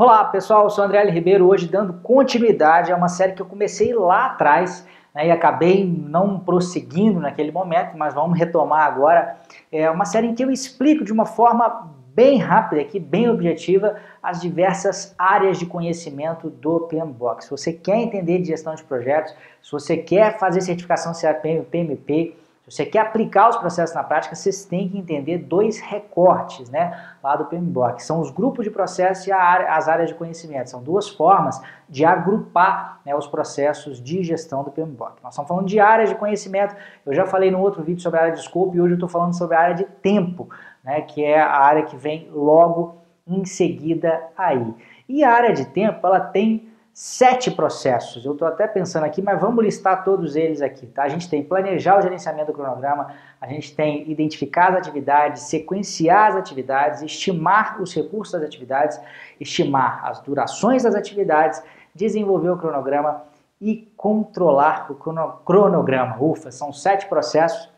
Olá pessoal, eu sou André L. Ribeiro, hoje dando continuidade a uma série que eu comecei lá atrás né, e acabei não prosseguindo naquele momento, mas vamos retomar agora. É uma série em que eu explico de uma forma bem rápida aqui, bem objetiva, as diversas áreas de conhecimento do PMBOK. Se você quer entender de gestão de projetos, se você quer fazer certificação CAPM, PMP, você quer aplicar os processos na prática, vocês têm que entender dois recortes né, lá do PMBOK, que são os grupos de processos e área, as áreas de conhecimento. São duas formas de agrupar né, os processos de gestão do PMBOK. Nós estamos falando de áreas de conhecimento, eu já falei no outro vídeo sobre a área de scope e hoje eu estou falando sobre a área de tempo, né, que é a área que vem logo em seguida aí. E a área de tempo, ela tem sete processos. Eu estou até pensando aqui, mas vamos listar todos eles aqui. Tá? A gente tem planejar o gerenciamento do cronograma, a gente tem identificar as atividades, sequenciar as atividades, estimar os recursos das atividades, estimar as durações das atividades, desenvolver o cronograma e controlar o cronograma. Ufa, são sete processos.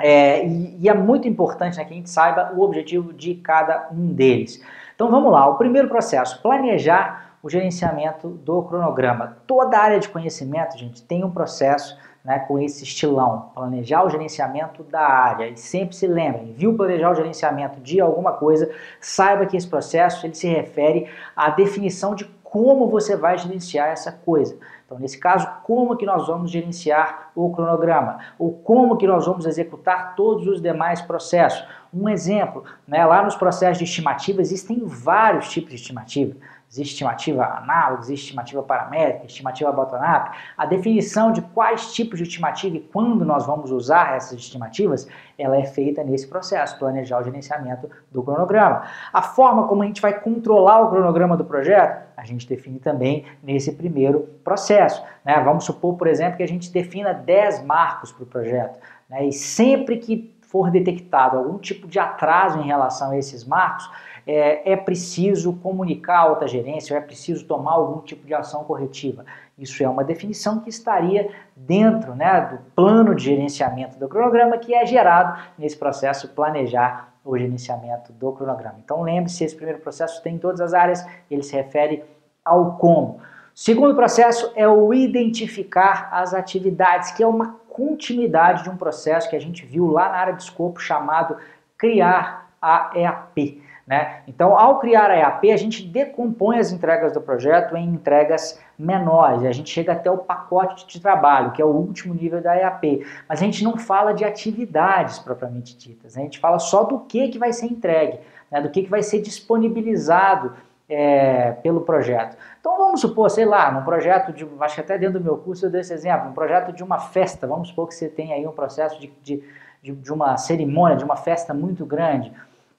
É, e, e, é muito importante né, que a gente saiba o objetivo de cada um deles. Então vamos lá, o primeiro processo, planejar o gerenciamento do cronograma. Toda área de conhecimento, gente, tem um processo né, com esse estilão, planejar o gerenciamento da área. E sempre se lembrem, viu planejar o gerenciamento de alguma coisa, saiba que esse processo ele se refere à definição de como você vai gerenciar essa coisa. Então, nesse caso, como que nós vamos gerenciar o cronograma? Ou como que nós vamos executar todos os demais processos? Um exemplo, né, lá nos processos de estimativa existem vários tipos de estimativa. Estimativa análoga, estimativa paramétrica, estimativa bottom-up. A definição de quais tipos de estimativa e quando nós vamos usar essas estimativas, ela é feita nesse processo, planejar o gerenciamento do cronograma. A forma como a gente vai controlar o cronograma do projeto, a gente define também nesse primeiro processo. Né? Vamos supor, por exemplo, que a gente defina 10 marcos para o projeto. Né? E sempre que for detectado algum tipo de atraso em relação a esses marcos, é, é preciso comunicar a alta gerência, ou é preciso tomar algum tipo de ação corretiva. Isso é uma definição que estaria dentro né, do plano de gerenciamento do cronograma que é gerado nesse processo planejar o gerenciamento do cronograma. Então lembre-se, esse primeiro processo tem em todas as áreas, ele se refere ao como. Segundo processo é o identificar as atividades, que é uma continuidade de um processo que a gente viu lá na área de escopo chamado criar a EAP. Né? Então, ao criar a EAP, a gente decompõe as entregas do projeto em entregas menores, a gente chega até o pacote de trabalho, que é o último nível da EAP, mas a gente não fala de atividades propriamente ditas, né? a gente fala só do que, que vai ser entregue, né? do que, que vai ser disponibilizado é, pelo projeto. Então vamos supor, sei lá, num projeto de, acho que até dentro do meu curso eu dei esse exemplo, um projeto de uma festa, vamos supor que você tem aí um processo de, de, de, de uma cerimônia, de uma festa muito grande,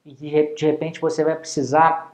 e de repente você vai precisar,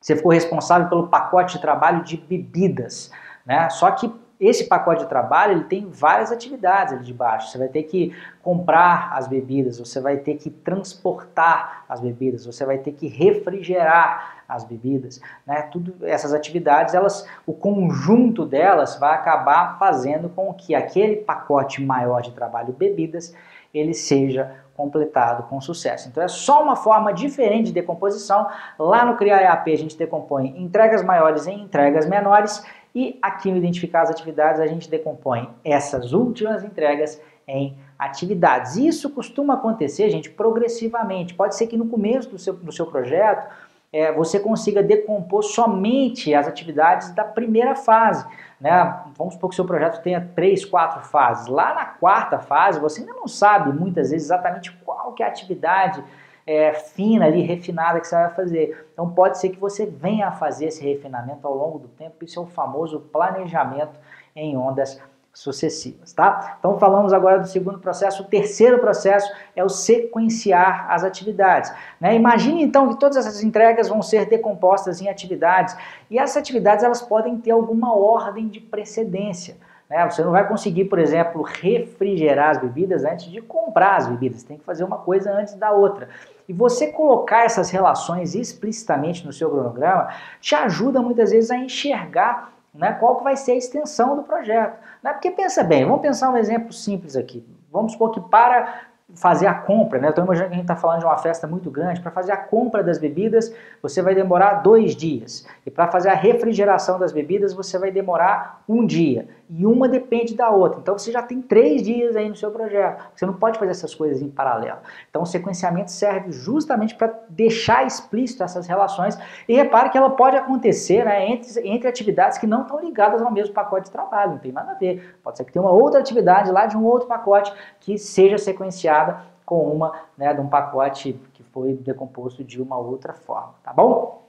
você ficou responsável pelo pacote de trabalho de bebidas, né? Só que esse pacote de trabalho ele tem várias atividades ali de baixo. Você vai ter que comprar as bebidas, você vai ter que transportar as bebidas, você vai ter que refrigerar as bebidas, né? Tudo essas atividades, elas, o conjunto delas vai acabar fazendo com que aquele pacote maior de trabalho bebidas ele seja completado com sucesso. Então é só uma forma diferente de decomposição. Lá no Criar EAP a gente decompõe entregas maiores em entregas menores e aqui no Identificar as Atividades a gente decompõe essas últimas entregas em atividades. Isso costuma acontecer, gente, progressivamente. Pode ser que no começo do seu, do seu projeto é, você consiga decompor somente as atividades da primeira fase. Né? Vamos supor que o seu projeto tenha três, quatro fases. Lá na quarta fase, você ainda não sabe muitas vezes exatamente qual que é a atividade é, fina ali, refinada que você vai fazer. Então pode ser que você venha a fazer esse refinamento ao longo do tempo. Isso é o famoso planejamento em ondas sucessivas, tá? Então falamos agora do segundo processo. O terceiro processo é o sequenciar as atividades. Né? Imagine então que todas essas entregas vão ser decompostas em atividades e essas atividades elas podem ter alguma ordem de precedência. Né? Você não vai conseguir, por exemplo, refrigerar as bebidas antes de comprar as bebidas. Tem que fazer uma coisa antes da outra. E você colocar essas relações explicitamente no seu cronograma te ajuda muitas vezes a enxergar né, qual que vai ser a extensão do projeto. Né? Porque pensa bem, vamos pensar um exemplo simples aqui. Vamos supor que para fazer a compra, né? Estou imaginando que a gente está falando de uma festa muito grande. Para fazer a compra das bebidas, você vai demorar dois dias. E para fazer a refrigeração das bebidas, você vai demorar um dia. E uma depende da outra. Então você já tem três dias aí no seu projeto. Você não pode fazer essas coisas em paralelo. Então o sequenciamento serve justamente para deixar explícito essas relações. E repare que ela pode acontecer né, entre, entre atividades que não estão ligadas ao mesmo pacote de trabalho. Não tem nada a ver. Pode ser que tenha uma outra atividade lá de um outro pacote que seja sequenciada com uma né, de um pacote que foi decomposto de uma outra forma, tá bom?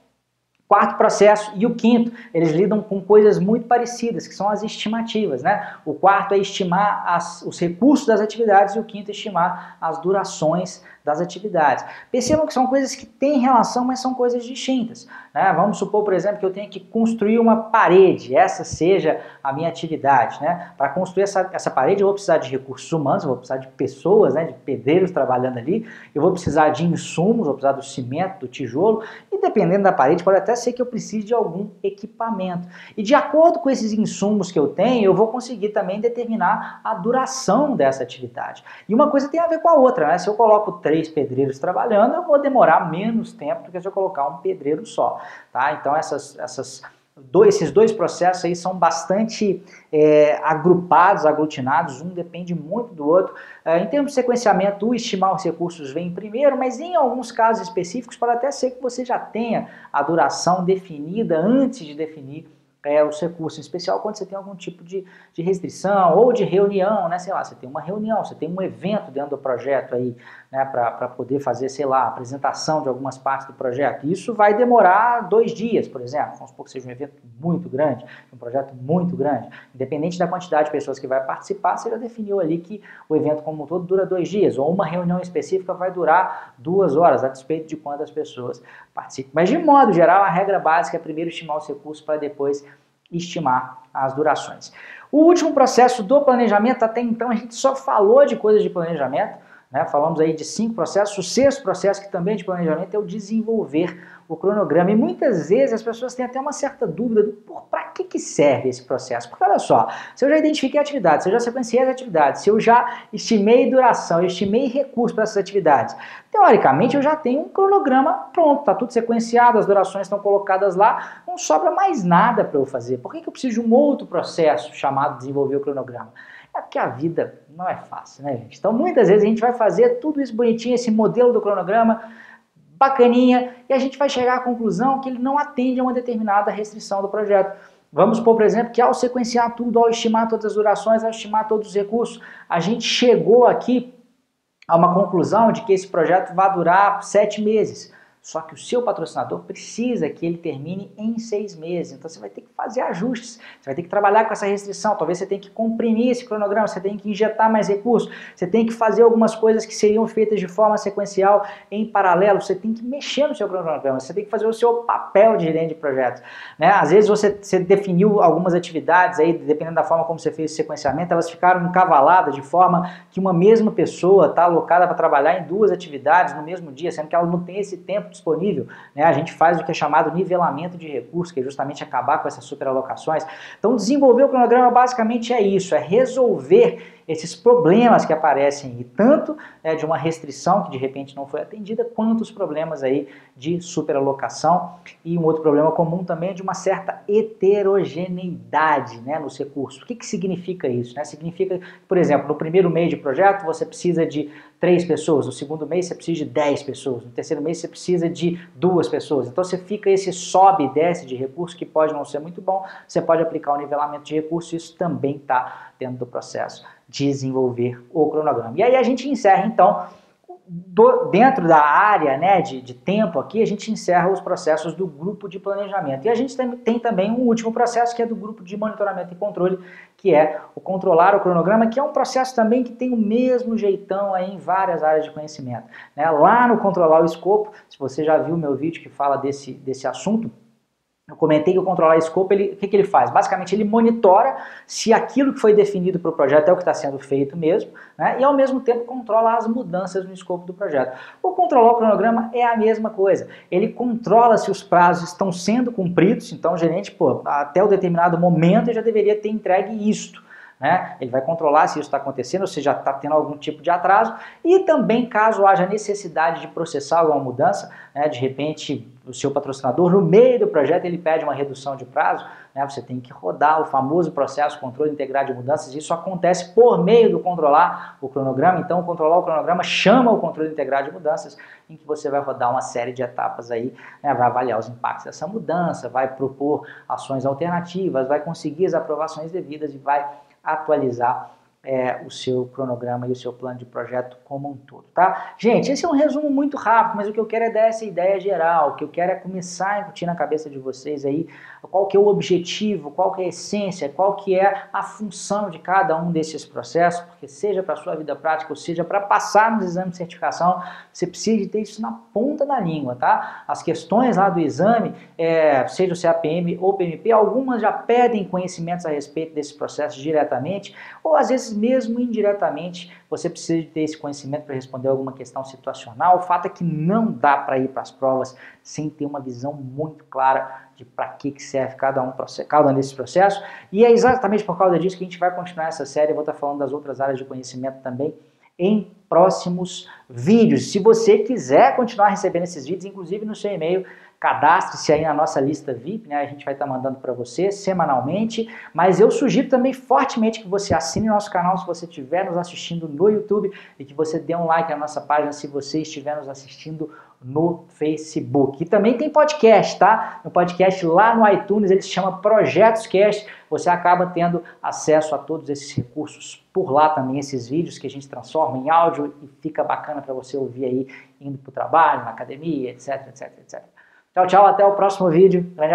Quarto processo e o quinto, eles lidam com coisas muito parecidas, que são as estimativas, né? O quarto é estimar as, os recursos das atividades e o quinto é estimar as durações das atividades. Percebam que são coisas que têm relação, mas são coisas distintas. Né? Vamos supor, por exemplo, que eu tenha que construir uma parede, essa seja a minha atividade. Né? Para construir essa, essa parede, eu vou precisar de recursos humanos, eu vou precisar de pessoas, né, de pedreiros trabalhando ali, eu vou precisar de insumos, vou precisar do cimento, do tijolo, e dependendo da parede, pode até ser que eu precise de algum equipamento. E de acordo com esses insumos que eu tenho, eu vou conseguir também determinar a duração dessa atividade. E uma coisa tem a ver com a outra, né? Se eu coloco três pedreiros trabalhando, eu vou demorar menos tempo do que se eu colocar um pedreiro só. Tá? Então essas, essas dois, esses dois processos aí são bastante é, agrupados, aglutinados, um depende muito do outro. É, em termos de sequenciamento, o estimar os recursos vem primeiro, mas em alguns casos específicos pode até ser que você já tenha a duração definida antes de definir é, os recursos, em especial quando você tem algum tipo de, de restrição ou de reunião, né? Sei lá, você tem uma reunião, você tem um evento dentro do projeto aí, né? Para poder fazer, sei lá, apresentação de algumas partes do projeto. Isso vai demorar dois dias, por exemplo. Vamos supor que seja um evento muito grande, um projeto muito grande. Independente da quantidade de pessoas que vai participar, você já definiu ali que o evento como um todo dura dois dias, ou uma reunião específica vai durar duas horas, a despeito de quantas pessoas participam. Mas de modo geral, a regra básica é primeiro estimar os recursos para depois estimar as durações. O último processo do planejamento, até então a gente só falou de coisas de planejamento, né? falamos aí de cinco processos, o sexto processo que também é de planejamento é o desenvolver o cronograma. E muitas vezes as pessoas têm até uma certa dúvida do para que, que serve esse processo. Porque olha só, se eu já identifiquei a atividade, se eu já sequenciei as atividades, se eu já estimei duração, estimei recursos para essas atividades, teoricamente eu já tenho um cronograma pronto, está tudo sequenciado, as durações estão colocadas lá, não sobra mais nada para eu fazer. Por que, que eu preciso de um outro processo chamado desenvolver o cronograma? É porque a vida não é fácil, né, gente? Então, muitas vezes a gente vai fazer tudo isso bonitinho, esse modelo do cronograma, bacaninha, e a gente vai chegar à conclusão que ele não atende a uma determinada restrição do projeto. Vamos supor, por exemplo, que ao sequenciar tudo, ao estimar todas as durações, ao estimar todos os recursos, a gente chegou aqui a uma conclusão de que esse projeto vai durar sete meses. Só que o seu patrocinador precisa que ele termine em seis meses. Então você vai ter que fazer ajustes, você vai ter que trabalhar com essa restrição. Talvez você tenha que comprimir esse cronograma, você tenha que injetar mais recursos, você tem que fazer algumas coisas que seriam feitas de forma sequencial em paralelo. Você tem que mexer no seu cronograma, você tem que fazer o seu papel de gerente de projetos. Né? Às vezes você, você definiu algumas atividades aí, dependendo da forma como você fez o sequenciamento, elas ficaram encavaladas de forma que uma mesma pessoa está alocada para trabalhar em duas atividades no mesmo dia, sendo que ela não tem esse tempo disponível, né, a gente faz o que é chamado nivelamento de recursos, que é justamente acabar com essas superalocações. Então, desenvolver o cronograma basicamente é isso, é resolver esses problemas que aparecem, e tanto né, de uma restrição que de repente não foi atendida, quanto os problemas aí de superalocação. E um outro problema comum também é de uma certa heterogeneidade né, nos recursos. O que, que significa isso? Né? Significa, por exemplo, no primeiro mês de projeto você precisa de três pessoas, no segundo mês você precisa de dez pessoas, no terceiro mês você precisa de duas pessoas. Então você fica esse sobe e desce de recursos que pode não ser muito bom, você pode aplicar o nivelamento de recursos, isso também está dentro do processo desenvolver o cronograma. E aí a gente encerra então do, dentro da área né, de, de, tempo aqui, a gente encerra os processos do grupo de planejamento. E a gente tem, tem, também um último processo, que é do grupo de monitoramento e controle, que é o controlar o cronograma, que é um processo também que tem o mesmo jeitão aí em várias áreas de conhecimento. Né? Lá no controlar o escopo, se você já viu meu vídeo que fala desse, desse assunto, eu comentei que o controlar escopo, ele, o que, que ele faz? Basicamente, ele monitora se aquilo que foi definido para o projeto é o que está sendo feito mesmo, né? e ao mesmo tempo controla as mudanças no escopo do projeto. O controlar o cronograma é a mesma coisa. Ele controla se os prazos estão sendo cumpridos, então o gerente, pô, até o determinado momento, já deveria ter entregue isto. Né? Ele vai controlar se isso está acontecendo, se já está tendo algum tipo de atraso, e também caso haja necessidade de processar alguma mudança, né? De repente o seu patrocinador, no meio do projeto, ele pede uma redução de prazo, né? Você tem que rodar o famoso processo controle integrado de mudanças. Isso acontece por meio do controlar o cronograma. Então, controlar o cronograma chama o controle integrado de mudanças, em que você vai rodar uma série de etapas aí, né? vai avaliar os impactos dessa mudança, vai propor ações alternativas, vai conseguir as aprovações devidas e vai atualizar é, o seu cronograma e o seu plano de projeto como um todo, tá? Gente, esse é um resumo muito rápido, mas o que eu quero é dar essa ideia geral, o que eu quero é começar a incutir na cabeça de vocês aí qual que é o objetivo, qual que é a essência, qual que é a função de cada um desses processos, porque seja para sua vida prática ou seja para passar nos exames de certificação, você precisa ter isso na ponta da língua, tá? As questões lá do exame, é, seja o CAPM ou PMP, algumas já pedem conhecimentos a respeito desses processos diretamente, ou às vezes mesmo indiretamente, você precisa ter esse conhecimento para responder alguma questão situacional. O fato é que não dá para ir para as provas sem ter uma visão muito clara de para que, que serve cada um, cada um desses processos. E é exatamente por causa disso que a gente vai continuar essa série. Eu vou estar falando das outras áreas de conhecimento também em próximos vídeos. Se você quiser continuar recebendo esses vídeos, inclusive no seu e-mail, cadastre-se aí na nossa lista VIP, né? A gente vai estar mandando para você semanalmente, mas eu sugiro também fortemente que você assine nosso canal se você estiver nos assistindo no YouTube e que você dê um like na nossa página se você estiver nos assistindo no Facebook. E também tem podcast, tá? No podcast lá no iTunes, ele se chama Projetos Cast. Você acaba tendo acesso a todos esses recursos por lá também, esses vídeos que a gente transforma em áudio e fica bacana para você ouvir aí indo para o trabalho, na academia, etc, etc, etc. Tchau, tchau, até o próximo vídeo. Grande abraço.